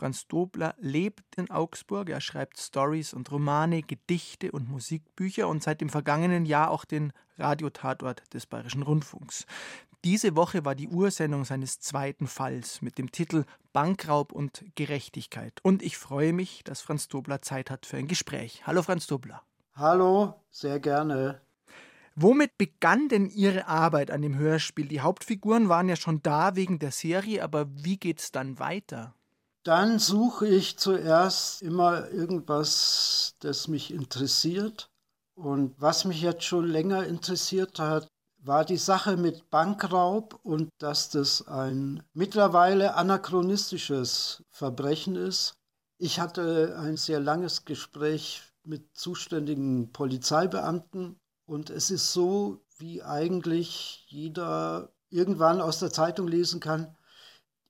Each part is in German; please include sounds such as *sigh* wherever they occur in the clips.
Franz Dobler lebt in Augsburg. Er schreibt Stories und Romane, Gedichte und Musikbücher und seit dem vergangenen Jahr auch den Radiotatort des Bayerischen Rundfunks. Diese Woche war die Ursendung seines zweiten Falls mit dem Titel Bankraub und Gerechtigkeit. Und ich freue mich, dass Franz Dobler Zeit hat für ein Gespräch. Hallo Franz Dobler. Hallo, sehr gerne. Womit begann denn Ihre Arbeit an dem Hörspiel? Die Hauptfiguren waren ja schon da wegen der Serie, aber wie geht's dann weiter? Dann suche ich zuerst immer irgendwas, das mich interessiert. Und was mich jetzt schon länger interessiert hat, war die Sache mit Bankraub und dass das ein mittlerweile anachronistisches Verbrechen ist. Ich hatte ein sehr langes Gespräch mit zuständigen Polizeibeamten und es ist so, wie eigentlich jeder irgendwann aus der Zeitung lesen kann,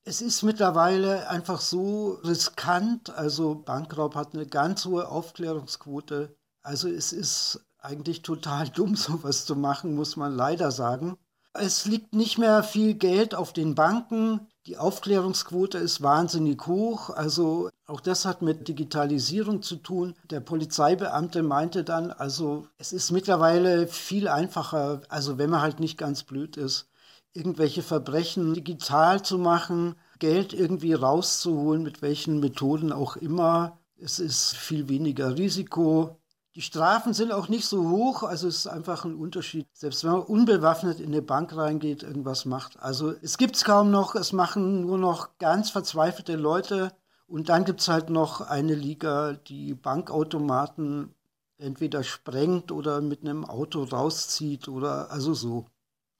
es ist mittlerweile einfach so riskant. Also Bankraub hat eine ganz hohe Aufklärungsquote. Also es ist eigentlich total *laughs* dumm, sowas zu machen, muss man leider sagen. Es liegt nicht mehr viel Geld auf den Banken. Die Aufklärungsquote ist wahnsinnig hoch. Also auch das hat mit Digitalisierung zu tun. Der Polizeibeamte meinte dann, also es ist mittlerweile viel einfacher, also wenn man halt nicht ganz blöd ist, irgendwelche Verbrechen digital zu machen, Geld irgendwie rauszuholen, mit welchen Methoden auch immer. Es ist viel weniger Risiko. Die Strafen sind auch nicht so hoch, also es ist einfach ein Unterschied. Selbst wenn man unbewaffnet in eine Bank reingeht, irgendwas macht. Also es gibt es kaum noch, es machen nur noch ganz verzweifelte Leute. Und dann gibt es halt noch eine Liga, die Bankautomaten entweder sprengt oder mit einem Auto rauszieht oder also so.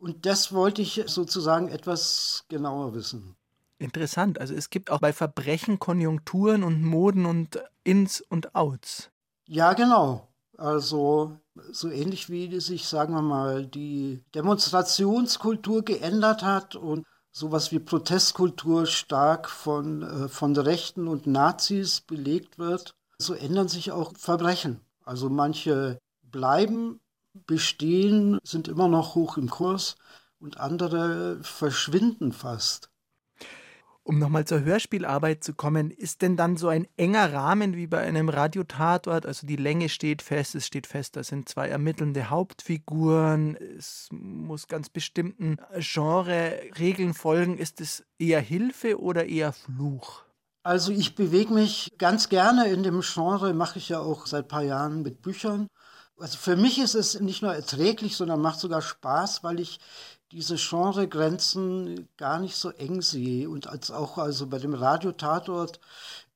Und das wollte ich sozusagen etwas genauer wissen. Interessant. Also es gibt auch bei Verbrechen Konjunkturen und Moden und Ins und Outs. Ja, genau. Also so ähnlich wie sich, sagen wir mal, die Demonstrationskultur geändert hat und sowas wie Protestkultur stark von, äh, von Rechten und Nazis belegt wird, so ändern sich auch Verbrechen. Also manche bleiben bestehen, sind immer noch hoch im Kurs und andere verschwinden fast. Um nochmal zur Hörspielarbeit zu kommen, ist denn dann so ein enger Rahmen wie bei einem Radiotatort? Also die Länge steht fest, es steht fest, da sind zwei ermittelnde Hauptfiguren, es muss ganz bestimmten Genre-Regeln folgen. Ist es eher Hilfe oder eher Fluch? Also ich bewege mich ganz gerne in dem Genre, mache ich ja auch seit ein paar Jahren mit Büchern. Also für mich ist es nicht nur erträglich, sondern macht sogar Spaß, weil ich diese Genregrenzen gar nicht so eng sehe. Und als auch also bei dem Radiotatort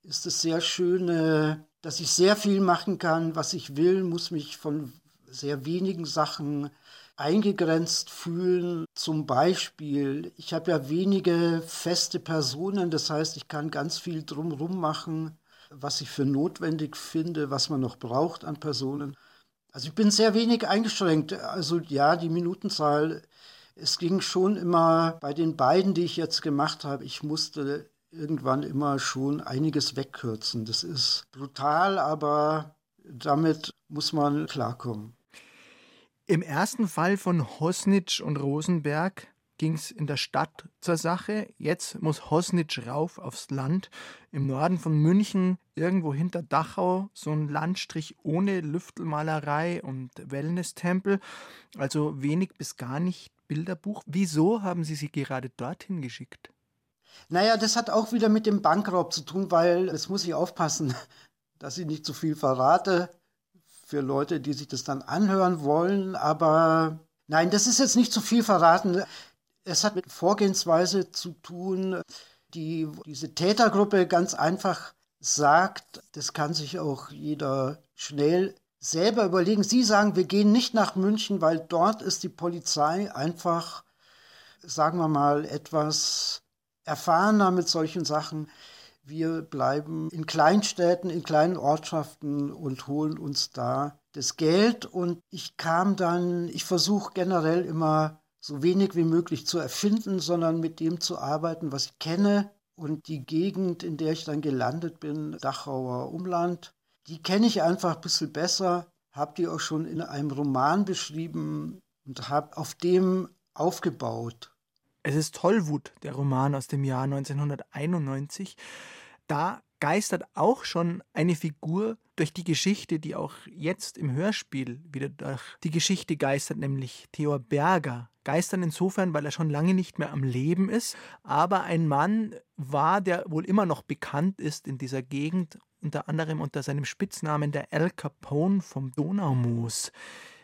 ist es sehr schön, äh, dass ich sehr viel machen kann, was ich will, muss mich von sehr wenigen Sachen eingegrenzt fühlen. Zum Beispiel, ich habe ja wenige feste Personen, das heißt, ich kann ganz viel drumherum machen, was ich für notwendig finde, was man noch braucht an Personen. Also ich bin sehr wenig eingeschränkt. Also ja, die Minutenzahl, es ging schon immer bei den beiden, die ich jetzt gemacht habe, ich musste irgendwann immer schon einiges wegkürzen. Das ist brutal, aber damit muss man klarkommen. Im ersten Fall von Hosnitsch und Rosenberg ging es in der Stadt zur Sache. Jetzt muss Hosnitsch rauf aufs Land. Im Norden von München, irgendwo hinter Dachau, so ein Landstrich ohne Lüftelmalerei und Wellness-Tempel. Also wenig bis gar nicht Bilderbuch. Wieso haben Sie sie gerade dorthin geschickt? Naja, das hat auch wieder mit dem Bankraub zu tun, weil es muss ich aufpassen, *laughs* dass ich nicht zu viel verrate für Leute, die sich das dann anhören wollen. Aber nein, das ist jetzt nicht zu viel verraten. Es hat mit Vorgehensweise zu tun, die diese Tätergruppe ganz einfach sagt, das kann sich auch jeder schnell selber überlegen. Sie sagen, wir gehen nicht nach München, weil dort ist die Polizei einfach, sagen wir mal, etwas erfahrener mit solchen Sachen. Wir bleiben in Kleinstädten, in kleinen Ortschaften und holen uns da das Geld. Und ich kam dann, ich versuche generell immer so wenig wie möglich zu erfinden, sondern mit dem zu arbeiten, was ich kenne. Und die Gegend, in der ich dann gelandet bin, Dachauer Umland, Die kenne ich einfach ein bisschen besser, habe die auch schon in einem Roman beschrieben und habe auf dem aufgebaut. Es ist Tollwut, der Roman aus dem Jahr 1991. Da geistert auch schon eine Figur durch die Geschichte, die auch jetzt im Hörspiel wieder durch die Geschichte geistert, nämlich Theor Berger. Geistern insofern, weil er schon lange nicht mehr am Leben ist, aber ein Mann war, der wohl immer noch bekannt ist in dieser Gegend, unter anderem unter seinem Spitznamen der El Capone vom Donaumoos.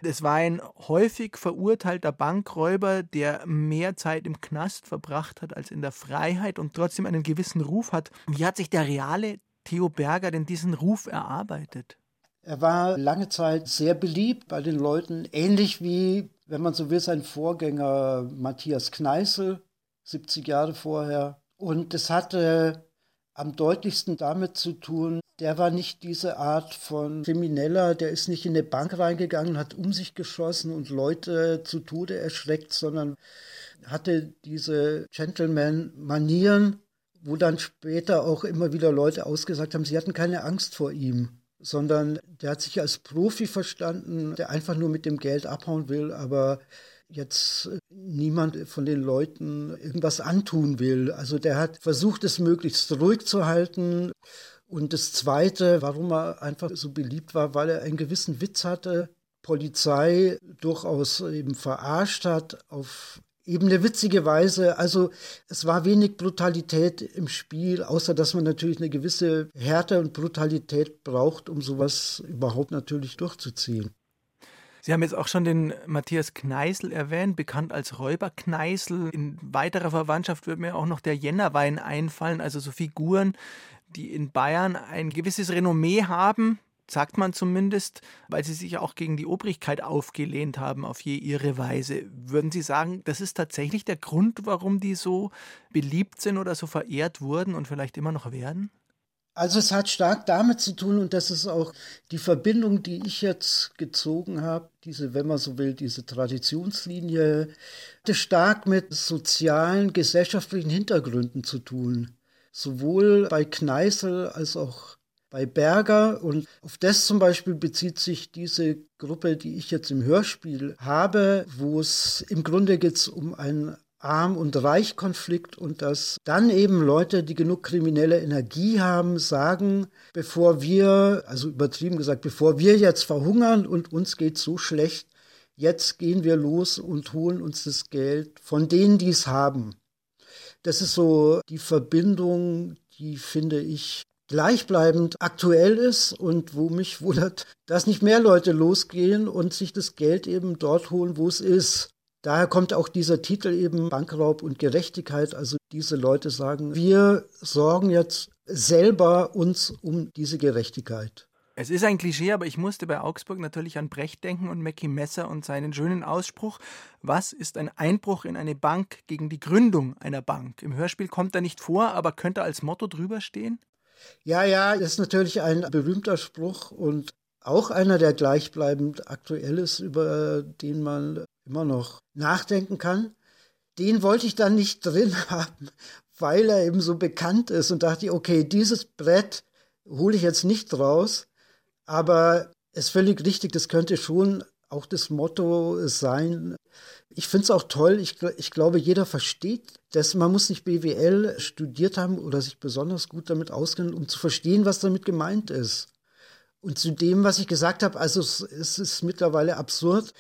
Es war ein häufig verurteilter Bankräuber, der mehr Zeit im Knast verbracht hat als in der Freiheit und trotzdem einen gewissen Ruf hat. Wie hat sich der reale Theo Berger denn diesen Ruf erarbeitet? Er war lange Zeit sehr beliebt bei den Leuten, ähnlich wie, wenn man so will, sein Vorgänger Matthias Kneißl, 70 Jahre vorher. Und es hatte am deutlichsten damit zu tun, der war nicht diese Art von Krimineller, der ist nicht in eine Bank reingegangen, hat um sich geschossen und Leute zu Tode erschreckt, sondern hatte diese Gentleman-Manieren, wo dann später auch immer wieder Leute ausgesagt haben, sie hatten keine Angst vor ihm, sondern der hat sich als Profi verstanden, der einfach nur mit dem Geld abhauen will, aber jetzt niemand von den Leuten irgendwas antun will. Also der hat versucht, es möglichst ruhig zu halten. Und das Zweite, warum er einfach so beliebt war, weil er einen gewissen Witz hatte, Polizei durchaus eben verarscht hat auf eben eine witzige Weise. Also es war wenig Brutalität im Spiel, außer dass man natürlich eine gewisse Härte und Brutalität braucht, um sowas überhaupt natürlich durchzuziehen. Sie haben jetzt auch schon den Matthias Kneißl erwähnt, bekannt als Räuber Kneißl. In weiterer Verwandtschaft wird mir auch noch der Jännerwein einfallen, also so Figuren, die in Bayern ein gewisses Renommee haben, sagt man zumindest, weil sie sich auch gegen die Obrigkeit aufgelehnt haben auf je ihre Weise. Würden Sie sagen, das ist tatsächlich der Grund, warum die so beliebt sind oder so verehrt wurden und vielleicht immer noch werden? Also es hat stark damit zu tun und das ist auch die Verbindung, die ich jetzt gezogen habe, diese, wenn man so will, diese Traditionslinie, hat stark mit sozialen, gesellschaftlichen Hintergründen zu tun. Sowohl bei Kneißl als auch bei Berger und auf das zum Beispiel bezieht sich diese Gruppe, die ich jetzt im Hörspiel habe, wo es im Grunde geht um ein Arm- und Reich-Konflikt und dass dann eben Leute, die genug kriminelle Energie haben, sagen, bevor wir, also übertrieben gesagt, bevor wir jetzt verhungern und uns geht so schlecht, jetzt gehen wir los und holen uns das Geld von denen, die es haben. Das ist so die Verbindung, die finde ich gleichbleibend aktuell ist und wo mich wundert, dass nicht mehr Leute losgehen und sich das Geld eben dort holen, wo es ist. Daher kommt auch dieser Titel eben Bankraub und Gerechtigkeit. Also diese Leute sagen, wir sorgen jetzt selber uns um diese Gerechtigkeit. Es ist ein Klischee, aber ich musste bei Augsburg natürlich an Brecht denken und Mackie Messer und seinen schönen Ausspruch, was ist ein Einbruch in eine Bank gegen die Gründung einer Bank? Im Hörspiel kommt er nicht vor, aber könnte als Motto drüber stehen? Ja, ja, das ist natürlich ein berühmter Spruch und auch einer, der gleichbleibend aktuell ist, über den man immer noch nachdenken kann. Den wollte ich dann nicht drin *laughs* haben, weil er eben so bekannt ist und dachte, okay, dieses Brett hole ich jetzt nicht raus, aber es ist völlig richtig, das könnte schon auch das Motto sein. Ich finde es auch toll, ich, ich glaube, jeder versteht dass man muss nicht BWL studiert haben oder sich besonders gut damit auskennen, um zu verstehen, was damit gemeint ist. Und zu dem, was ich gesagt habe, also es, es ist mittlerweile absurd,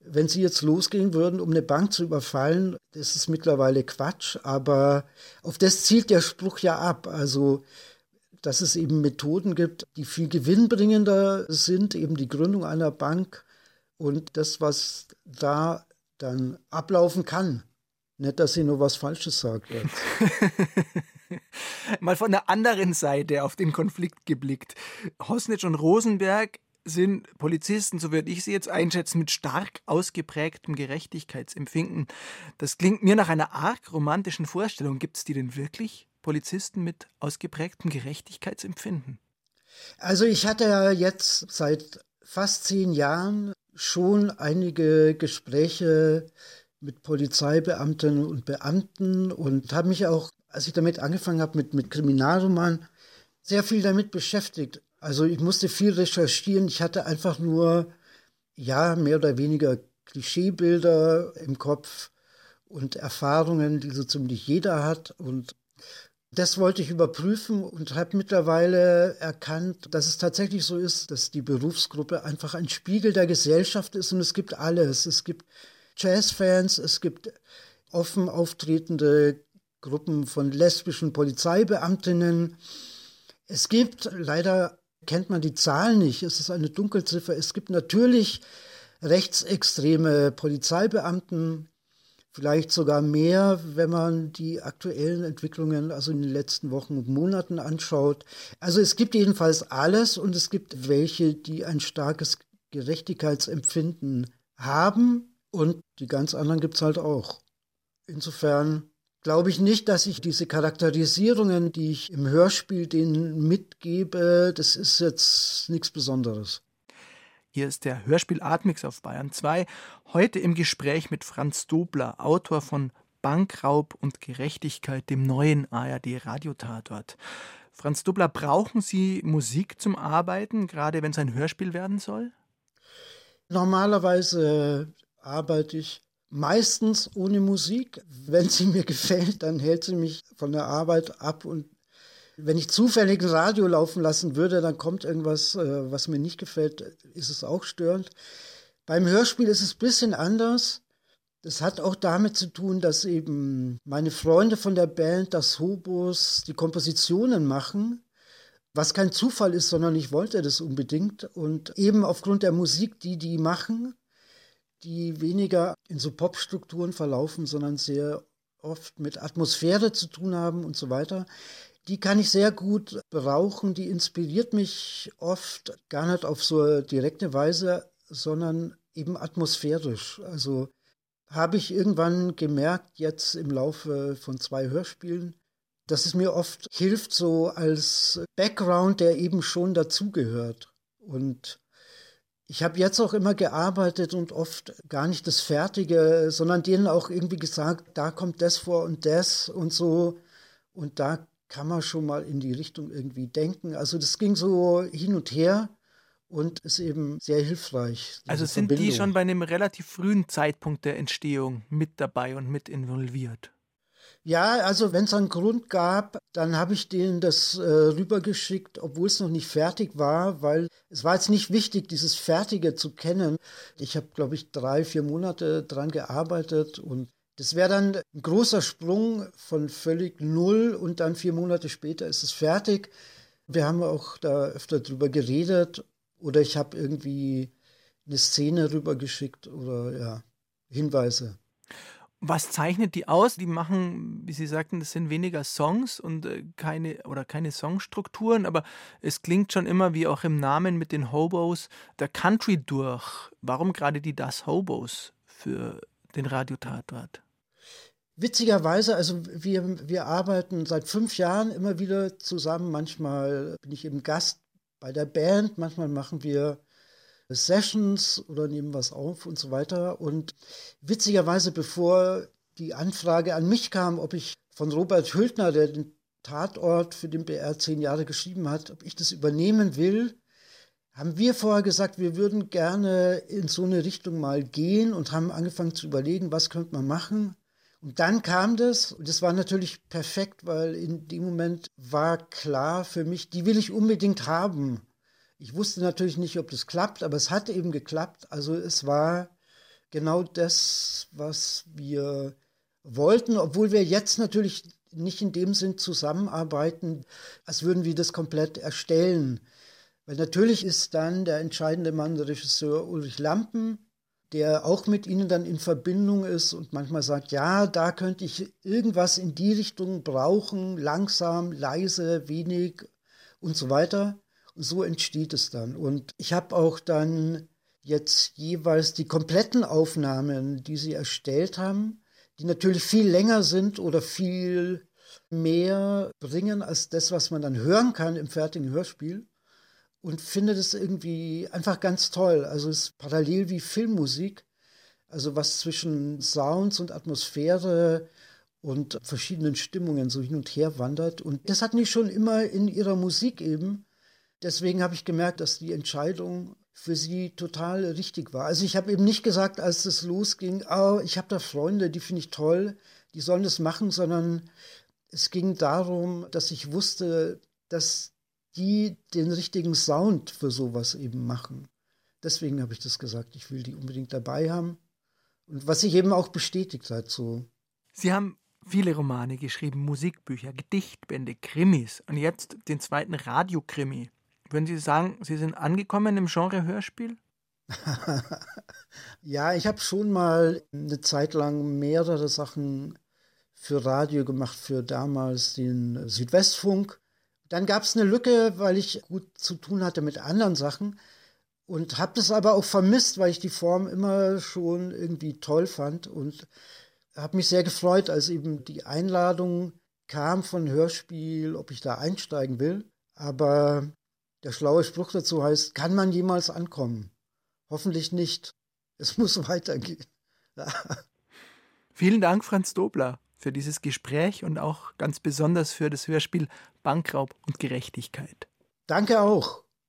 wenn Sie jetzt losgehen würden, um eine Bank zu überfallen, das ist mittlerweile Quatsch, aber auf das zielt der Spruch ja ab. Also, dass es eben Methoden gibt, die viel gewinnbringender sind, eben die Gründung einer Bank und das, was da dann ablaufen kann. Nicht, dass ich nur was Falsches sage *laughs* *laughs* Mal von der anderen Seite auf den Konflikt geblickt. Hosnitsch und Rosenberg sind Polizisten, so würde ich sie jetzt einschätzen, mit stark ausgeprägtem Gerechtigkeitsempfinden. Das klingt mir nach einer arg romantischen Vorstellung. Gibt es die denn wirklich? Polizisten mit ausgeprägtem Gerechtigkeitsempfinden? Also ich hatte ja jetzt seit fast zehn Jahren schon einige Gespräche mit Polizeibeamtinnen und Beamten und habe mich auch, als ich damit angefangen habe mit, mit Kriminalroman, sehr viel damit beschäftigt. Also ich musste viel recherchieren. Ich hatte einfach nur, ja, mehr oder weniger Klischeebilder im Kopf und Erfahrungen, die so ziemlich jeder hat. Und das wollte ich überprüfen und habe mittlerweile erkannt, dass es tatsächlich so ist, dass die Berufsgruppe einfach ein Spiegel der Gesellschaft ist und es gibt alles. Es gibt Jazzfans, es gibt offen auftretende Gruppen von lesbischen Polizeibeamtinnen. Es gibt, leider kennt man die Zahlen nicht, es ist eine Dunkelziffer, es gibt natürlich rechtsextreme Polizeibeamten, vielleicht sogar mehr, wenn man die aktuellen Entwicklungen also in den letzten Wochen und Monaten anschaut. Also es gibt jedenfalls alles und es gibt welche, die ein starkes Gerechtigkeitsempfinden haben und die ganz anderen gibt es halt auch. Insofern glaube ich nicht, dass ich diese Charakterisierungen, die ich im Hörspiel denen mitgebe, das ist jetzt nichts Besonderes. Hier ist der Hörspiel Atmix auf Bayern 2. Heute im Gespräch mit Franz Dobler, Autor von Bankraub und Gerechtigkeit, dem neuen ARD-Radiotatort. Franz Dobler, brauchen Sie Musik zum Arbeiten, gerade wenn es ein Hörspiel werden soll? Normalerweise arbeite ich meistens ohne Musik. Wenn sie mir *laughs* gefällt, dann hält sie mich von der Arbeit ab und wenn ich zufällig ein Radio laufen lassen würde, dann kommt irgendwas, äh, was mir nicht gefällt, ist es auch störend. Beim Hörspiel ist es ein bisschen anders. Das hat auch damit zu tun, dass eben meine Freunde von der Band, das Hobos, die Kompositionen machen, was kein Zufall ist, sondern ich wollte das unbedingt. Und eben aufgrund der Musik, die die machen, die weniger in so Popstrukturen verlaufen, sondern sehr oft mit Atmosphäre zu tun haben und so weiter. Die kann ich sehr gut brauchen, die inspiriert mich oft gar nicht auf so direkte Weise, sondern eben atmosphärisch. Also habe ich irgendwann gemerkt, jetzt im Laufe von zwei Hörspielen, dass es mir oft hilft, so als Background, der eben schon dazugehört. Und ich habe jetzt auch immer gearbeitet und oft gar nicht das Fertige, sondern denen auch irgendwie gesagt, da kommt das vor und das und so. Und da kann man schon mal in die Richtung irgendwie denken. Also das ging so hin und her und ist eben sehr hilfreich. Also sind Verbindung. die schon bei einem relativ frühen Zeitpunkt der Entstehung mit dabei und mit involviert? Ja, also wenn es einen Grund gab, dann habe ich denen das äh, rübergeschickt, obwohl es noch nicht fertig war, weil es war jetzt nicht wichtig, dieses Fertige zu kennen. Ich habe, glaube ich, drei, vier Monate dran gearbeitet und das wäre dann ein großer Sprung von völlig null und dann vier Monate später ist es fertig. Wir haben auch da öfter drüber geredet oder ich habe irgendwie eine Szene rübergeschickt oder ja, Hinweise. Was zeichnet die aus? Die machen, wie Sie sagten, das sind weniger Songs und äh, keine oder keine Songstrukturen, aber es klingt schon immer wie auch im Namen mit den Hobos der Country durch. Warum gerade die Das Hobos für den Radiotatort? Witzigerweise, also wir, wir arbeiten seit fünf Jahren immer wieder zusammen. Manchmal bin ich eben Gast bei der Band, manchmal machen wir Sessions oder nehmen was auf und so weiter. Und witzigerweise, bevor die Anfrage an mich kam, ob ich von Robert Hültner, der den Tatort für den BR zehn Jahre geschrieben hat, ob ich das übernehmen will, haben wir vorher gesagt, wir würden gerne in so eine Richtung mal gehen und haben angefangen zu überlegen, was könnte man machen. Und dann kam das, und das war natürlich perfekt, weil in dem Moment war klar für mich, die will ich unbedingt haben. Ich wusste natürlich nicht, ob das klappt, aber es hat eben geklappt. Also es war genau das, was wir wollten, obwohl wir jetzt natürlich nicht in dem Sinn zusammenarbeiten, als würden wir das komplett erstellen. Weil natürlich ist dann der entscheidende Mann der Regisseur Ulrich Lampen, der auch mit ihnen dann in Verbindung ist und manchmal sagt, ja, da könnte ich irgendwas in die Richtung brauchen, langsam, leise, wenig und so weiter so entsteht es dann. Und ich habe auch dann jetzt jeweils die kompletten Aufnahmen, die sie erstellt haben, die natürlich viel länger sind oder viel mehr bringen als das, was man dann hören kann im fertigen Hörspiel. Und finde das irgendwie einfach ganz toll. Also es ist parallel wie Filmmusik. Also was zwischen Sounds und Atmosphäre und verschiedenen Stimmungen so hin und her wandert. Und das hat mich schon immer in ihrer Musik eben deswegen habe ich gemerkt, dass die Entscheidung für sie total richtig war. Also ich habe eben nicht gesagt, als es losging, oh, ich habe da Freunde, die finde ich toll, die sollen das machen, sondern es ging darum, dass ich wusste, dass die den richtigen Sound für sowas eben machen. Deswegen habe ich das gesagt, ich will die unbedingt dabei haben. Und was sich eben auch bestätigt hat, so. Sie haben viele Romane geschrieben, Musikbücher, Gedichtbände, Krimis und jetzt den zweiten Radiokrimi. Würden Sie sagen, Sie sind angekommen im Genre Hörspiel? *laughs* ja, ich habe schon mal eine Zeit lang mehrere Sachen für Radio gemacht, für damals den Südwestfunk. Dann gab es eine Lücke, weil ich gut zu tun hatte mit anderen Sachen und habe das aber auch vermisst, weil ich die Form immer schon irgendwie toll fand und habe mich sehr gefreut, als eben die Einladung kam von Hörspiel, ob ich da einsteigen will. Aber der schlaue Spruch dazu heißt, kann man jemals ankommen? Hoffentlich nicht. Es muss *laughs* weitergehen. Vielen Dank, Franz Dobler, für dieses Gespräch und auch ganz besonders für das Hörspiel Bankraub und Gerechtigkeit. Danke auch.